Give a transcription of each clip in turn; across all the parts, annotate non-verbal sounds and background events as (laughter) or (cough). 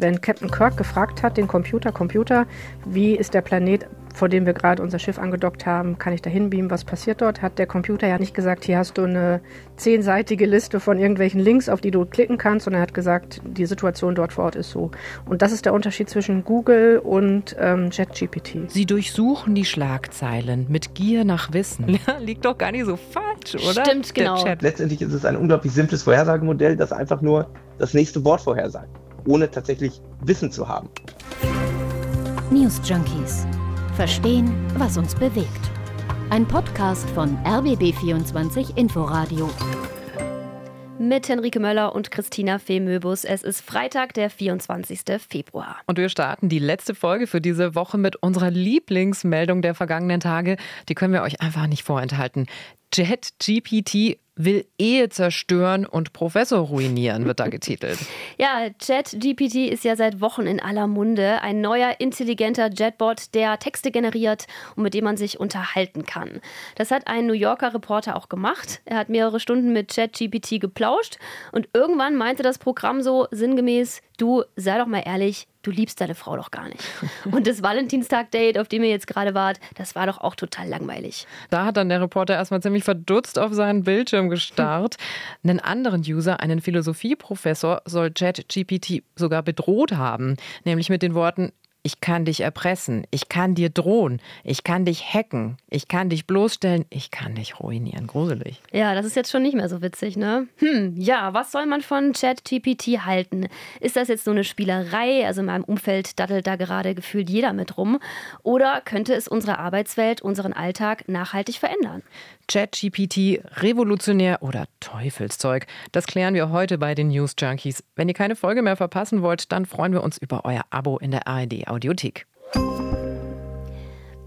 Wenn Captain Kirk gefragt hat, den Computer, Computer, wie ist der Planet, vor dem wir gerade unser Schiff angedockt haben, kann ich da hinbeamen, was passiert dort, hat der Computer ja nicht gesagt, hier hast du eine zehnseitige Liste von irgendwelchen Links, auf die du klicken kannst, sondern er hat gesagt, die Situation dort vor Ort ist so. Und das ist der Unterschied zwischen Google und ähm, ChatGPT. Sie durchsuchen die Schlagzeilen mit Gier nach Wissen. (laughs) Ja, liegt doch gar nicht so falsch, oder? Stimmt, genau. Letztendlich ist es ein unglaublich simples Vorhersagemodell, das einfach nur das nächste Wort vorhersagt, ohne tatsächlich Wissen zu haben. News Junkies Verstehen, was uns bewegt. Ein Podcast von RBB24 Inforadio. Mit Henrike Möller und Christina Fehmöbus. Es ist Freitag, der 24. Februar. Und wir starten die letzte Folge für diese Woche mit unserer Lieblingsmeldung der vergangenen Tage. Die können wir euch einfach nicht vorenthalten. JetGPT will Ehe zerstören und Professor ruinieren, wird da getitelt. (laughs) ja, ChatGPT ist ja seit Wochen in aller Munde. Ein neuer intelligenter Jetbot, der Texte generiert und mit dem man sich unterhalten kann. Das hat ein New Yorker Reporter auch gemacht. Er hat mehrere Stunden mit ChatGPT geplauscht und irgendwann meinte das Programm so sinngemäß, du sei doch mal ehrlich, du liebst deine Frau doch gar nicht. Und das Valentinstag-Date, auf dem ihr jetzt gerade wart, das war doch auch total langweilig. Da hat dann der Reporter erstmal ziemlich verdutzt auf seinen Bildschirm gestarrt. Einen anderen User, einen Philosophieprofessor, soll ChatGPT sogar bedroht haben, nämlich mit den Worten, ich kann dich erpressen, ich kann dir drohen, ich kann dich hacken, ich kann dich bloßstellen, ich kann dich ruinieren. Gruselig. Ja, das ist jetzt schon nicht mehr so witzig, ne? Hm, ja, was soll man von ChatGPT halten? Ist das jetzt so eine Spielerei? Also in meinem Umfeld daddelt da gerade gefühlt jeder mit rum. Oder könnte es unsere Arbeitswelt, unseren Alltag nachhaltig verändern? ChatGPT revolutionär oder Teufelszeug? Das klären wir heute bei den News Junkies. Wenn ihr keine Folge mehr verpassen wollt, dann freuen wir uns über euer Abo in der ARD Audiothek.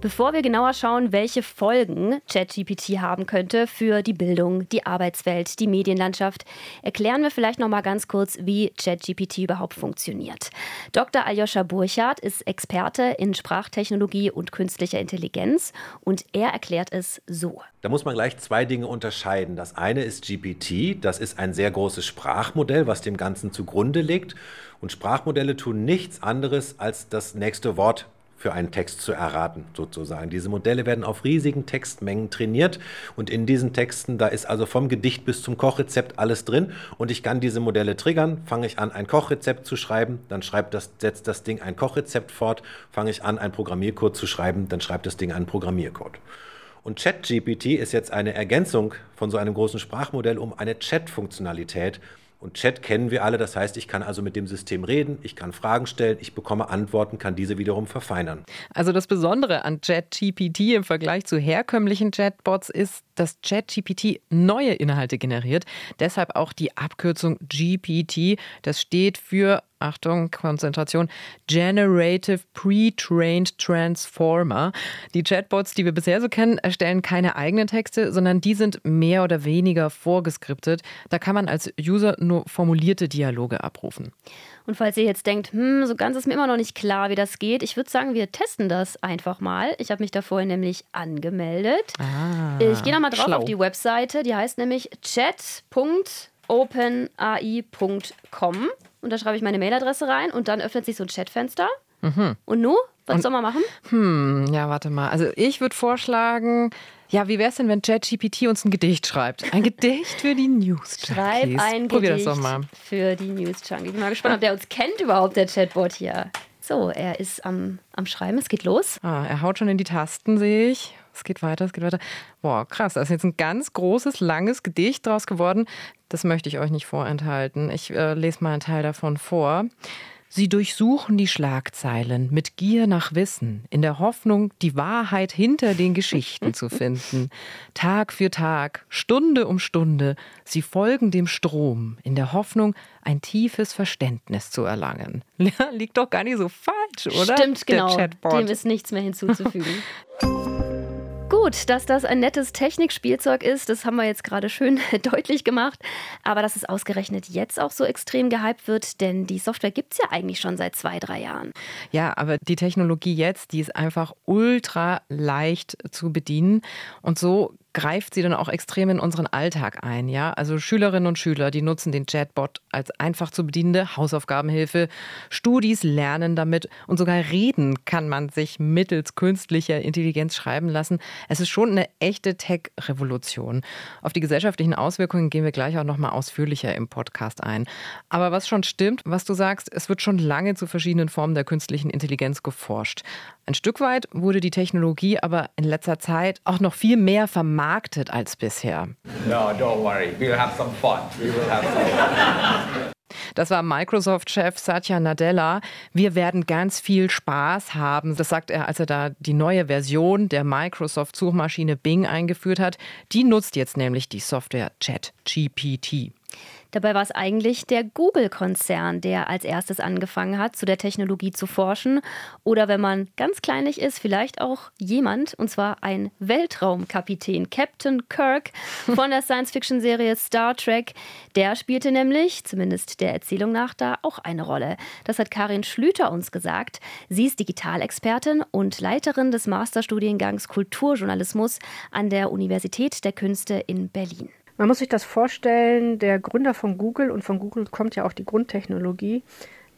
Bevor wir genauer schauen, welche Folgen ChatGPT haben könnte für die Bildung, die Arbeitswelt, die Medienlandschaft, erklären wir vielleicht noch mal ganz kurz, wie ChatGPT überhaupt funktioniert. Dr. Aljoscha Burchardt ist Experte in Sprachtechnologie und künstlicher Intelligenz und er erklärt es so. Da muss man gleich zwei Dinge unterscheiden. Das eine ist GPT, das ist ein sehr großes Sprachmodell, was dem Ganzen zugrunde liegt. Und Sprachmodelle tun nichts anderes, als das nächste Wort für einen Text zu erraten, sozusagen. Diese Modelle werden auf riesigen Textmengen trainiert und in diesen Texten, da ist also vom Gedicht bis zum Kochrezept alles drin und ich kann diese Modelle triggern, fange ich an, ein Kochrezept zu schreiben, dann schreibt das, setzt das Ding ein Kochrezept fort, fange ich an, ein Programmiercode zu schreiben, dann schreibt das Ding einen Programmiercode. Und ChatGPT ist jetzt eine Ergänzung von so einem großen Sprachmodell um eine Chat-Funktionalität, und Chat kennen wir alle, das heißt, ich kann also mit dem System reden, ich kann Fragen stellen, ich bekomme Antworten, kann diese wiederum verfeinern. Also das Besondere an ChatGPT im Vergleich zu herkömmlichen Chatbots ist, dass ChatGPT neue Inhalte generiert. Deshalb auch die Abkürzung GPT. Das steht für Achtung, Konzentration, Generative Pre-Trained Transformer. Die Chatbots, die wir bisher so kennen, erstellen keine eigenen Texte, sondern die sind mehr oder weniger vorgeskriptet. Da kann man als User nur formulierte Dialoge abrufen. Und falls ihr jetzt denkt, hm, so ganz ist mir immer noch nicht klar, wie das geht, ich würde sagen, wir testen das einfach mal. Ich habe mich da vorhin nämlich angemeldet. Ah, ich gehe nochmal drauf schlau. auf die Webseite, die heißt nämlich chat.openai.com. Und da schreibe ich meine Mailadresse rein und dann öffnet sich so ein Chatfenster. Mhm. Und nu? Was und, soll man machen? Hm, ja, warte mal. Also ich würde vorschlagen, ja, wie wäre es denn, wenn ChatGPT uns ein Gedicht schreibt? Ein (laughs) Gedicht für die News. Schreib ein Probier Gedicht das doch mal. für die News Junkies. Ich bin mal gespannt, ob der uns kennt überhaupt, der Chatbot hier. So, er ist am, am Schreiben. Es geht los. Ah, er haut schon in die Tasten, sehe ich. Es geht weiter, es geht weiter. Boah, krass. Da ist jetzt ein ganz großes, langes Gedicht draus geworden. Das möchte ich euch nicht vorenthalten. Ich äh, lese mal einen Teil davon vor. Sie durchsuchen die Schlagzeilen mit Gier nach Wissen, in der Hoffnung, die Wahrheit hinter den Geschichten zu finden. Tag für Tag, Stunde um Stunde, sie folgen dem Strom, in der Hoffnung, ein tiefes Verständnis zu erlangen. (laughs) liegt doch gar nicht so falsch, oder? Stimmt, genau. Dem ist nichts mehr hinzuzufügen. (laughs) Gut, dass das ein nettes Technikspielzeug ist, das haben wir jetzt gerade schön (laughs) deutlich gemacht. Aber dass es ausgerechnet jetzt auch so extrem gehypt wird, denn die Software gibt es ja eigentlich schon seit zwei, drei Jahren. Ja, aber die Technologie jetzt, die ist einfach ultra leicht zu bedienen. Und so greift sie dann auch extrem in unseren Alltag ein. Ja? Also Schülerinnen und Schüler, die nutzen den Chatbot als einfach zu bedienende Hausaufgabenhilfe. Studis lernen damit und sogar reden kann man sich mittels künstlicher Intelligenz schreiben lassen. Es ist schon eine echte Tech-Revolution. Auf die gesellschaftlichen Auswirkungen gehen wir gleich auch noch mal ausführlicher im Podcast ein. Aber was schon stimmt, was du sagst, es wird schon lange zu verschiedenen Formen der künstlichen Intelligenz geforscht. Ein Stück weit wurde die Technologie aber in letzter Zeit auch noch viel mehr vermarktet als bisher. No, don't worry. We'll have some fun. We will have some fun. Das war Microsoft-Chef Satya Nadella. Wir werden ganz viel Spaß haben. Das sagt er, als er da die neue Version der Microsoft-Suchmaschine Bing eingeführt hat. Die nutzt jetzt nämlich die Software ChatGPT. Dabei war es eigentlich der Google-Konzern, der als erstes angefangen hat, zu der Technologie zu forschen. Oder wenn man ganz kleinlich ist, vielleicht auch jemand, und zwar ein Weltraumkapitän, Captain Kirk (laughs) von der Science-Fiction-Serie Star Trek. Der spielte nämlich, zumindest der Erzählung nach, da auch eine Rolle. Das hat Karin Schlüter uns gesagt. Sie ist Digitalexpertin und Leiterin des Masterstudiengangs Kulturjournalismus an der Universität der Künste in Berlin. Man muss sich das vorstellen, der Gründer von Google und von Google kommt ja auch die Grundtechnologie,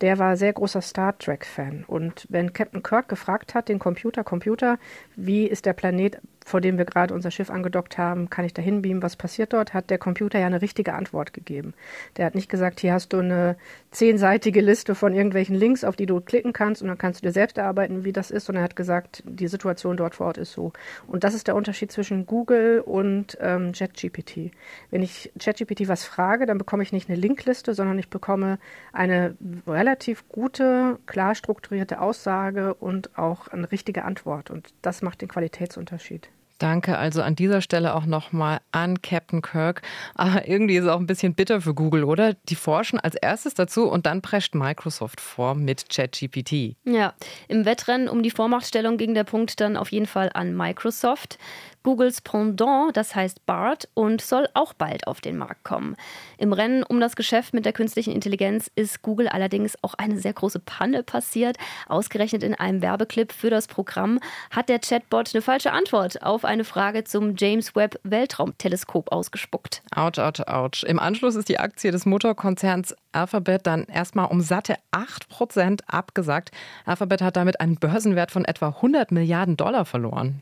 der war sehr großer Star Trek-Fan. Und wenn Captain Kirk gefragt hat, den Computer, Computer, wie ist der Planet vor dem wir gerade unser Schiff angedockt haben, kann ich da hinbeamen, was passiert dort, hat der Computer ja eine richtige Antwort gegeben. Der hat nicht gesagt, hier hast du eine zehnseitige Liste von irgendwelchen Links, auf die du klicken kannst und dann kannst du dir selbst erarbeiten, wie das ist, sondern er hat gesagt, die Situation dort vor Ort ist so. Und das ist der Unterschied zwischen Google und ähm, ChatGPT. Wenn ich ChatGPT was frage, dann bekomme ich nicht eine Linkliste, sondern ich bekomme eine relativ gute, klar strukturierte Aussage und auch eine richtige Antwort. Und das macht den Qualitätsunterschied. Danke also an dieser Stelle auch nochmal an Captain Kirk. Aber irgendwie ist es auch ein bisschen bitter für Google, oder? Die forschen als erstes dazu und dann prescht Microsoft vor mit ChatGPT. Ja, im Wettrennen um die Vormachtstellung ging der Punkt dann auf jeden Fall an Microsoft. Googles Pendant, das heißt BART, und soll auch bald auf den Markt kommen. Im Rennen um das Geschäft mit der künstlichen Intelligenz ist Google allerdings auch eine sehr große Panne passiert. Ausgerechnet in einem Werbeclip für das Programm hat der Chatbot eine falsche Antwort auf eine Frage zum James Webb Weltraumteleskop ausgespuckt. Autsch, autsch, autsch. Im Anschluss ist die Aktie des Motorkonzerns Alphabet dann erstmal um satte 8 Prozent abgesagt. Alphabet hat damit einen Börsenwert von etwa 100 Milliarden Dollar verloren.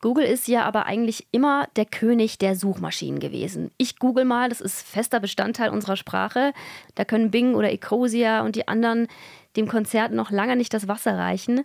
Google ist ja aber eigentlich immer der König der Suchmaschinen gewesen. Ich google mal, das ist fester Bestandteil unserer Sprache. Da können Bing oder Ecosia und die anderen dem Konzert noch lange nicht das Wasser reichen.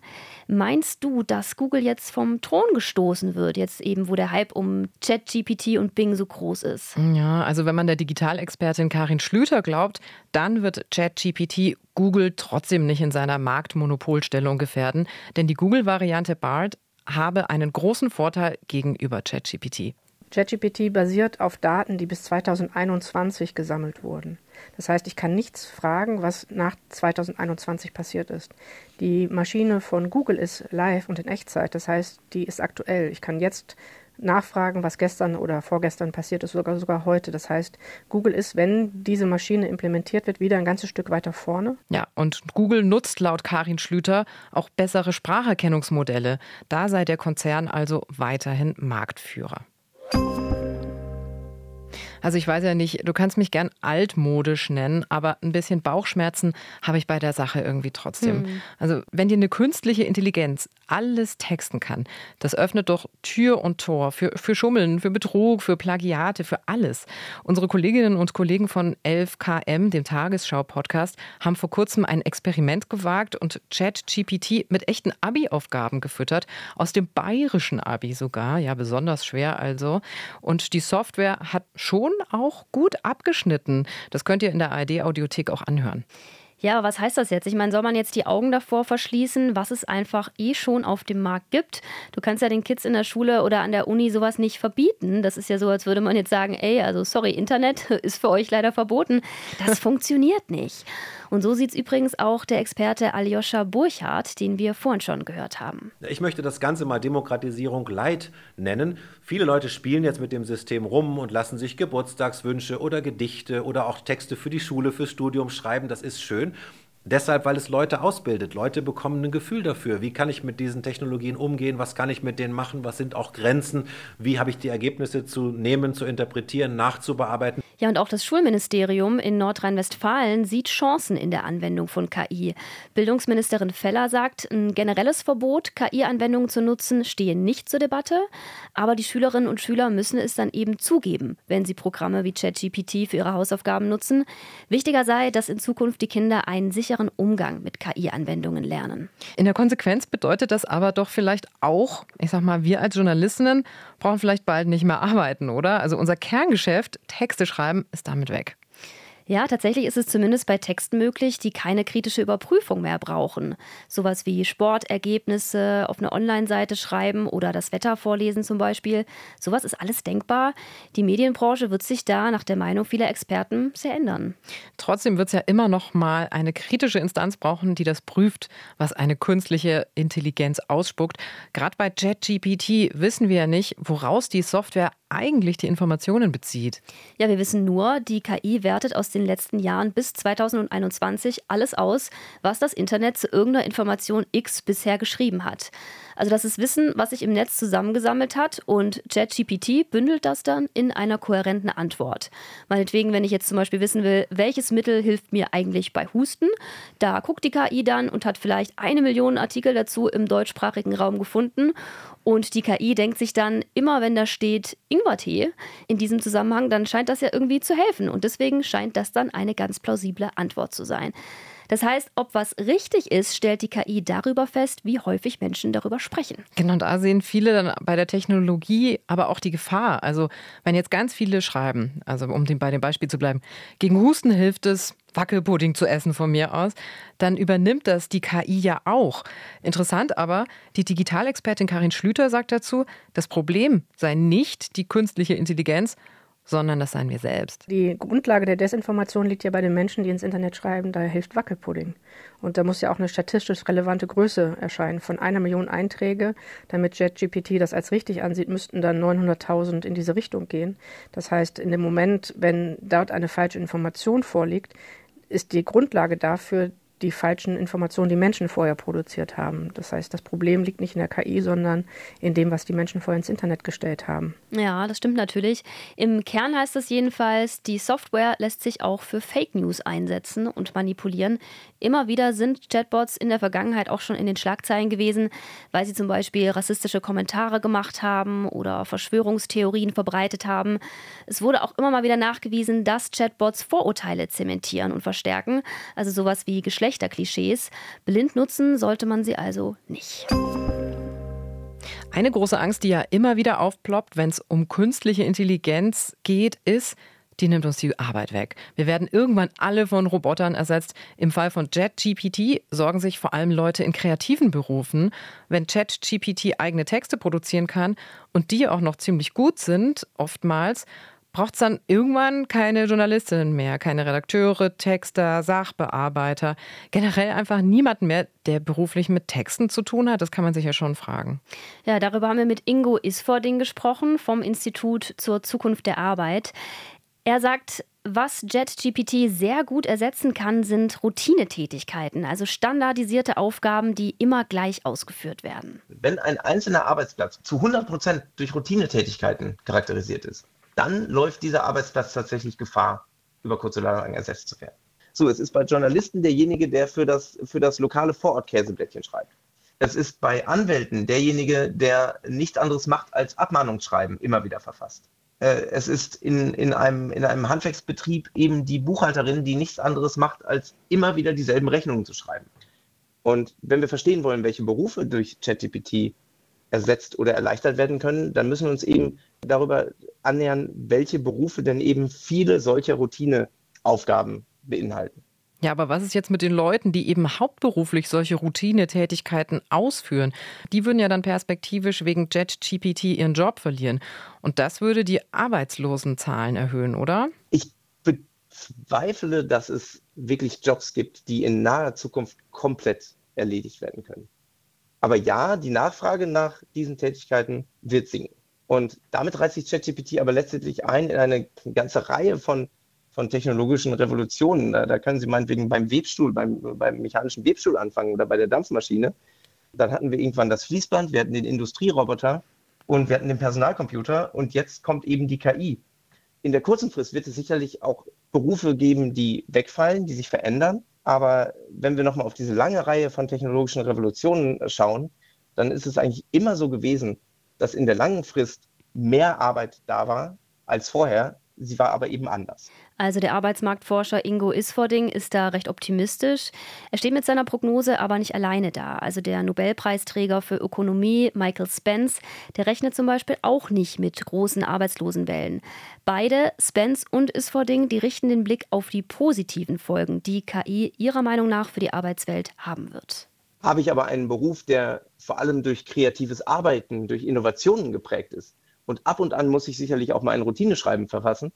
Meinst du, dass Google jetzt vom Thron gestoßen wird, jetzt eben, wo der Hype um ChatGPT und Bing so groß ist? Ja, also wenn man der Digitalexpertin Karin Schlüter glaubt, dann wird ChatGPT Google trotzdem nicht in seiner Marktmonopolstellung gefährden, denn die Google-Variante BART habe einen großen Vorteil gegenüber ChatGPT. ChatGPT basiert auf Daten, die bis 2021 gesammelt wurden. Das heißt, ich kann nichts fragen, was nach 2021 passiert ist. Die Maschine von Google ist live und in Echtzeit. Das heißt, die ist aktuell. Ich kann jetzt nachfragen, was gestern oder vorgestern passiert ist, sogar sogar heute. Das heißt, Google ist, wenn diese Maschine implementiert wird, wieder ein ganzes Stück weiter vorne. Ja, und Google nutzt laut Karin Schlüter auch bessere Spracherkennungsmodelle. Da sei der Konzern also weiterhin Marktführer. Also ich weiß ja nicht, du kannst mich gern altmodisch nennen, aber ein bisschen Bauchschmerzen habe ich bei der Sache irgendwie trotzdem. Mhm. Also wenn dir eine künstliche Intelligenz alles texten kann, das öffnet doch Tür und Tor für, für Schummeln, für Betrug, für Plagiate, für alles. Unsere Kolleginnen und Kollegen von 11KM, dem Tagesschau-Podcast, haben vor kurzem ein Experiment gewagt und ChatGPT mit echten Abi-Aufgaben gefüttert, aus dem bayerischen Abi sogar, ja besonders schwer also. Und die Software hat schon auch gut abgeschnitten. Das könnt ihr in der ARD-Audiothek auch anhören. Ja, was heißt das jetzt? Ich meine, soll man jetzt die Augen davor verschließen, was es einfach eh schon auf dem Markt gibt? Du kannst ja den Kids in der Schule oder an der Uni sowas nicht verbieten. Das ist ja so, als würde man jetzt sagen, ey, also sorry, Internet (laughs) ist für euch leider verboten. Das (laughs) funktioniert nicht. Und so sieht es übrigens auch der Experte Aljoscha Burchardt, den wir vorhin schon gehört haben. Ich möchte das Ganze mal Demokratisierung Light nennen. Viele Leute spielen jetzt mit dem System rum und lassen sich Geburtstagswünsche oder Gedichte oder auch Texte für die Schule, fürs Studium schreiben. Das ist schön. Deshalb, weil es Leute ausbildet. Leute bekommen ein Gefühl dafür, wie kann ich mit diesen Technologien umgehen, was kann ich mit denen machen, was sind auch Grenzen, wie habe ich die Ergebnisse zu nehmen, zu interpretieren, nachzubearbeiten. Ja, und auch das Schulministerium in Nordrhein-Westfalen sieht Chancen in der Anwendung von KI. Bildungsministerin Feller sagt, ein generelles Verbot, KI-Anwendungen zu nutzen, stehe nicht zur Debatte. Aber die Schülerinnen und Schüler müssen es dann eben zugeben, wenn sie Programme wie ChatGPT für ihre Hausaufgaben nutzen. Wichtiger sei, dass in Zukunft die Kinder einen sicheren Umgang mit KI-Anwendungen lernen. In der Konsequenz bedeutet das aber doch vielleicht auch, ich sag mal, wir als Journalistinnen brauchen vielleicht bald nicht mehr arbeiten, oder? Also unser Kerngeschäft, Texte schreiben, schreiben, ist damit weg. Ja, tatsächlich ist es zumindest bei Texten möglich, die keine kritische Überprüfung mehr brauchen. Sowas wie Sportergebnisse auf eine Online-Seite schreiben oder das Wetter vorlesen zum Beispiel. Sowas ist alles denkbar. Die Medienbranche wird sich da nach der Meinung vieler Experten sehr ändern. Trotzdem wird es ja immer noch mal eine kritische Instanz brauchen, die das prüft, was eine künstliche Intelligenz ausspuckt. Gerade bei JetGPT wissen wir ja nicht, woraus die Software eigentlich die Informationen bezieht. Ja, wir wissen nur, die KI wertet aus den letzten Jahren bis 2021 alles aus, was das Internet zu irgendeiner Information X bisher geschrieben hat. Also das ist Wissen, was sich im Netz zusammengesammelt hat und ChatGPT bündelt das dann in einer kohärenten Antwort. Meinetwegen, wenn ich jetzt zum Beispiel wissen will, welches Mittel hilft mir eigentlich bei Husten, da guckt die KI dann und hat vielleicht eine Million Artikel dazu im deutschsprachigen Raum gefunden und die KI denkt sich dann, immer wenn da steht Ingwertee in diesem Zusammenhang, dann scheint das ja irgendwie zu helfen. Und deswegen scheint das dann eine ganz plausible Antwort zu sein. Das heißt, ob was richtig ist, stellt die KI darüber fest, wie häufig Menschen darüber sprechen. Genau, da sehen viele dann bei der Technologie aber auch die Gefahr. Also wenn jetzt ganz viele schreiben, also um bei dem Beispiel zu bleiben, gegen Husten hilft es, Wackelpudding zu essen von mir aus, dann übernimmt das die KI ja auch. Interessant aber, die Digitalexpertin Karin Schlüter sagt dazu, das Problem sei nicht die künstliche Intelligenz, sondern das seien wir selbst. Die Grundlage der Desinformation liegt ja bei den Menschen, die ins Internet schreiben, da hilft Wackelpudding. Und da muss ja auch eine statistisch relevante Größe erscheinen. Von einer Million Einträge, damit JetGPT das als richtig ansieht, müssten dann 900.000 in diese Richtung gehen. Das heißt, in dem Moment, wenn dort eine falsche Information vorliegt, ist die Grundlage dafür die falschen Informationen, die Menschen vorher produziert haben. Das heißt, das Problem liegt nicht in der KI, sondern in dem, was die Menschen vorher ins Internet gestellt haben. Ja, das stimmt natürlich. Im Kern heißt es jedenfalls, die Software lässt sich auch für Fake News einsetzen und manipulieren. Immer wieder sind Chatbots in der Vergangenheit auch schon in den Schlagzeilen gewesen, weil sie zum Beispiel rassistische Kommentare gemacht haben oder Verschwörungstheorien verbreitet haben. Es wurde auch immer mal wieder nachgewiesen, dass Chatbots Vorurteile zementieren und verstärken, also sowas wie Geschlecht Geschlechterklischees. Blind nutzen sollte man sie also nicht. Eine große Angst, die ja immer wieder aufploppt, wenn es um künstliche Intelligenz geht, ist, die nimmt uns die Arbeit weg. Wir werden irgendwann alle von Robotern ersetzt. Im Fall von JetGPT sorgen sich vor allem Leute in kreativen Berufen. Wenn JetGPT eigene Texte produzieren kann und die auch noch ziemlich gut sind, oftmals, braucht es dann irgendwann keine Journalistinnen mehr, keine Redakteure, Texter, Sachbearbeiter, generell einfach niemanden mehr, der beruflich mit Texten zu tun hat? Das kann man sich ja schon fragen. Ja, darüber haben wir mit Ingo Isfording gesprochen vom Institut zur Zukunft der Arbeit. Er sagt, was JetGPT sehr gut ersetzen kann, sind Routinetätigkeiten, also standardisierte Aufgaben, die immer gleich ausgeführt werden. Wenn ein einzelner Arbeitsplatz zu 100 Prozent durch Routinetätigkeiten charakterisiert ist, dann läuft dieser Arbeitsplatz tatsächlich Gefahr, über kurz oder lang ersetzt zu werden. So, es ist bei Journalisten derjenige, der für das, für das lokale Vorort-Käseblättchen schreibt. Es ist bei Anwälten derjenige, der nichts anderes macht als Abmahnungsschreiben immer wieder verfasst. Äh, es ist in, in, einem, in einem Handwerksbetrieb eben die Buchhalterin, die nichts anderes macht, als immer wieder dieselben Rechnungen zu schreiben. Und wenn wir verstehen wollen, welche Berufe durch ChatGPT ersetzt oder erleichtert werden können, dann müssen wir uns eben darüber annähern, welche Berufe denn eben viele solcher Routineaufgaben beinhalten. Ja, aber was ist jetzt mit den Leuten, die eben hauptberuflich solche Routinetätigkeiten ausführen? Die würden ja dann perspektivisch wegen JetGPT ihren Job verlieren. Und das würde die Arbeitslosenzahlen erhöhen, oder? Ich bezweifle, dass es wirklich Jobs gibt, die in naher Zukunft komplett erledigt werden können. Aber ja, die Nachfrage nach diesen Tätigkeiten wird sinken. Und damit reißt sich ChatGPT aber letztendlich ein in eine ganze Reihe von, von technologischen Revolutionen. Da, da können Sie meinetwegen beim Webstuhl, beim, beim mechanischen Webstuhl anfangen oder bei der Dampfmaschine. Dann hatten wir irgendwann das Fließband, wir hatten den Industrieroboter und wir hatten den Personalcomputer und jetzt kommt eben die KI. In der kurzen Frist wird es sicherlich auch Berufe geben, die wegfallen, die sich verändern. Aber wenn wir nochmal auf diese lange Reihe von technologischen Revolutionen schauen, dann ist es eigentlich immer so gewesen, dass in der langen Frist mehr Arbeit da war als vorher. Sie war aber eben anders. Also der Arbeitsmarktforscher Ingo Isfording ist da recht optimistisch. Er steht mit seiner Prognose aber nicht alleine da. Also der Nobelpreisträger für Ökonomie Michael Spence, der rechnet zum Beispiel auch nicht mit großen Arbeitslosenwellen. Beide, Spence und Isfording, die richten den Blick auf die positiven Folgen, die KI ihrer Meinung nach für die Arbeitswelt haben wird. Habe ich aber einen Beruf, der vor allem durch kreatives Arbeiten, durch Innovationen geprägt ist, und ab und an muss ich sicherlich auch mal ein Routineschreiben verfassen,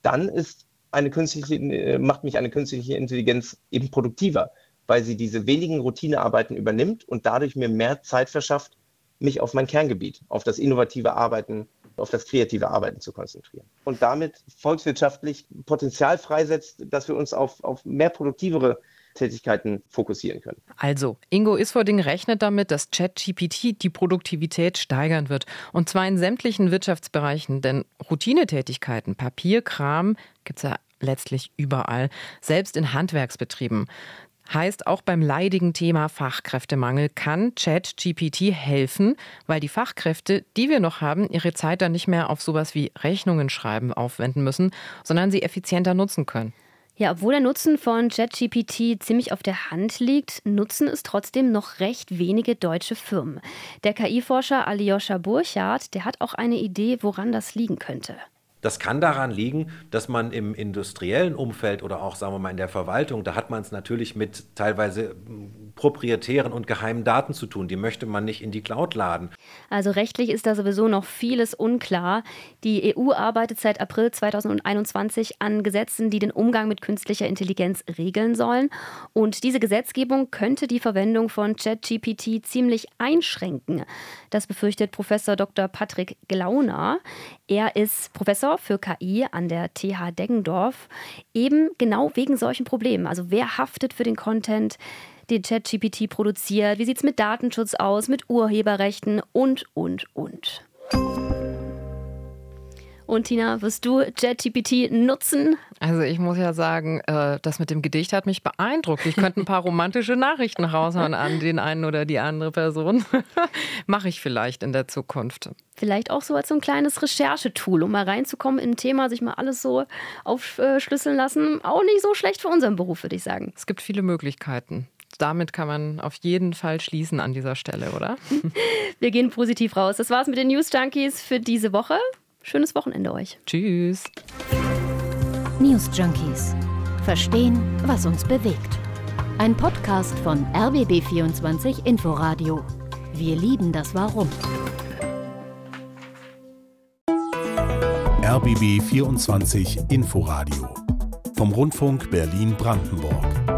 dann ist eine künstliche, äh, macht mich eine künstliche Intelligenz eben produktiver, weil sie diese wenigen Routinearbeiten übernimmt und dadurch mir mehr Zeit verschafft, mich auf mein Kerngebiet, auf das innovative Arbeiten, auf das kreative Arbeiten zu konzentrieren. Und damit volkswirtschaftlich Potenzial freisetzt, dass wir uns auf, auf mehr produktivere Tätigkeiten fokussieren können. Also, Ingo Isfording rechnet damit, dass ChatGPT die Produktivität steigern wird. Und zwar in sämtlichen Wirtschaftsbereichen. Denn Routinetätigkeiten, Papierkram gibt es ja letztlich überall, selbst in Handwerksbetrieben. Heißt, auch beim leidigen Thema Fachkräftemangel kann ChatGPT helfen, weil die Fachkräfte, die wir noch haben, ihre Zeit dann nicht mehr auf sowas wie Rechnungen schreiben aufwenden müssen, sondern sie effizienter nutzen können. Ja, obwohl der Nutzen von ChatGPT ziemlich auf der Hand liegt, nutzen es trotzdem noch recht wenige deutsche Firmen. Der KI-Forscher Alyosha Burchardt, der hat auch eine Idee, woran das liegen könnte. Das kann daran liegen, dass man im industriellen Umfeld oder auch, sagen wir mal, in der Verwaltung, da hat man es natürlich mit teilweise hm, proprietären und geheimen Daten zu tun. Die möchte man nicht in die Cloud laden. Also rechtlich ist da sowieso noch vieles unklar. Die EU arbeitet seit April 2021 an Gesetzen, die den Umgang mit künstlicher Intelligenz regeln sollen. Und diese Gesetzgebung könnte die Verwendung von ChatGPT ziemlich einschränken. Das befürchtet Professor Dr. Patrick Glauner. Er ist Professor für KI an der TH Deggendorf, eben genau wegen solchen Problemen. Also wer haftet für den Content, den ChatGPT produziert? Wie sieht es mit Datenschutz aus, mit Urheberrechten und, und, und. Und Tina, wirst du ChatGPT nutzen? Also ich muss ja sagen, äh, das mit dem Gedicht hat mich beeindruckt. Ich könnte ein paar (laughs) romantische Nachrichten raushauen an den einen oder die andere Person. (laughs) Mache ich vielleicht in der Zukunft. Vielleicht auch so als so ein kleines Recherchetool, um mal reinzukommen in ein Thema, sich mal alles so aufschlüsseln lassen. Auch nicht so schlecht für unseren Beruf, würde ich sagen. Es gibt viele Möglichkeiten damit kann man auf jeden Fall schließen an dieser Stelle, oder? (laughs) Wir gehen positiv raus. Das war's mit den News Junkies für diese Woche. Schönes Wochenende euch. Tschüss. News Junkies. Verstehen, was uns bewegt. Ein Podcast von RBB24 Inforadio. Wir lieben das Warum. RBB 24 Inforadio vom Rundfunk Berlin-Brandenburg.